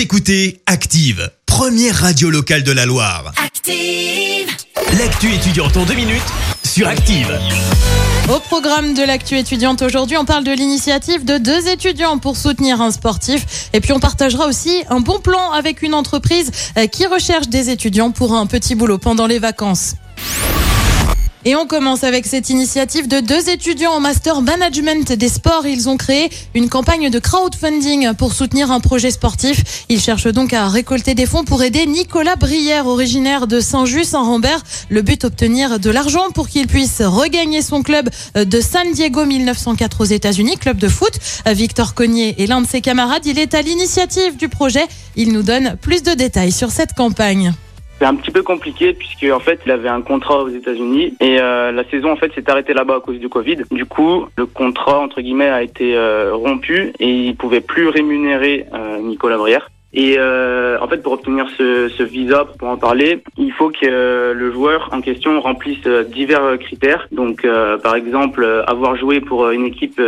Vous écoutez Active, première radio locale de la Loire. Active. L'actu étudiante en deux minutes sur Active. Au programme de l'actu étudiante aujourd'hui, on parle de l'initiative de deux étudiants pour soutenir un sportif. Et puis on partagera aussi un bon plan avec une entreprise euh, qui recherche des étudiants pour un petit boulot pendant les vacances. Et on commence avec cette initiative de deux étudiants en master management des sports. Ils ont créé une campagne de crowdfunding pour soutenir un projet sportif. Ils cherchent donc à récolter des fonds pour aider Nicolas Brière, originaire de Saint-Just-Saint-Rambert. Le but, obtenir de l'argent pour qu'il puisse regagner son club de San Diego 1904 aux États-Unis, club de foot. Victor Cognier est l'un de ses camarades. Il est à l'initiative du projet. Il nous donne plus de détails sur cette campagne. C'est un petit peu compliqué puisque en fait il avait un contrat aux États-Unis et euh, la saison en fait s'est arrêtée là-bas à cause du Covid. Du coup le contrat entre guillemets a été euh, rompu et il pouvait plus rémunérer euh, Nicolas Brière. Et euh, en fait, pour obtenir ce, ce, visa, pour en parler, il faut que euh, le joueur en question remplisse euh, divers critères. Donc, euh, par exemple, avoir joué pour une équipe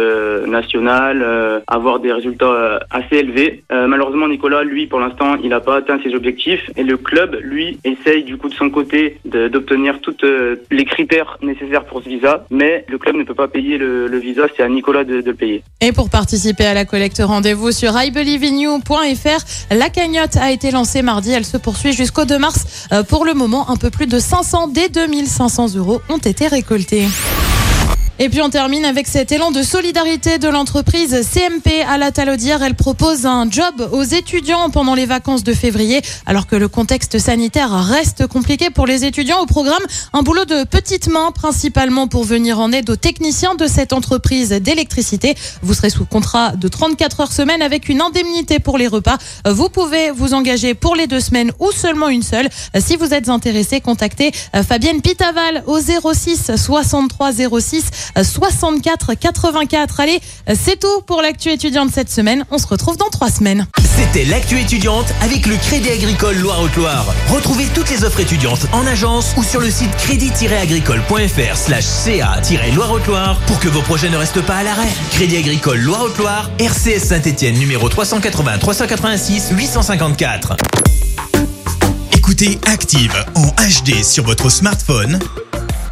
nationale, avoir des résultats assez élevés. malheureusement, Nicolas, lui, pour l'instant, il n'a pas atteint ses objectifs. Et le club, lui, essaye du coup de son côté d'obtenir tous les critères nécessaires pour ce visa. Mais le club ne peut pas payer le, le visa, c'est à Nicolas de, de, le payer. Et pour participer à la collecte, rendez-vous sur ibelieveinyou.fr. La cagnotte a été lancée mardi. Elle se poursuit jusqu'au 2 mars. Euh, pour le moment, un peu plus de 500 des 2500 euros ont été récoltés. Et puis on termine avec cet élan de solidarité de l'entreprise CMP à la Talaudière. Elle propose un job aux étudiants pendant les vacances de février, alors que le contexte sanitaire reste compliqué pour les étudiants. Au programme, un boulot de petites mains, principalement pour venir en aide aux techniciens de cette entreprise d'électricité. Vous serez sous contrat de 34 heures semaine avec une indemnité pour les repas. Vous pouvez vous engager pour les deux semaines ou seulement une seule. Si vous êtes intéressé, contactez Fabienne Pitaval au 06 63 06 64 84. Allez, c'est tout pour l'actu étudiante cette semaine. On se retrouve dans trois semaines. C'était l'actu étudiante avec le Crédit Agricole Loire-Haute-Loire. Retrouvez toutes les offres étudiantes en agence ou sur le site crédit-agricole.fr slash ca-loire-haute-Loire pour que vos projets ne restent pas à l'arrêt. Crédit Agricole Loire-Haute-Loire, RCS Saint-Etienne numéro 380 386 854. Écoutez Active en HD sur votre smartphone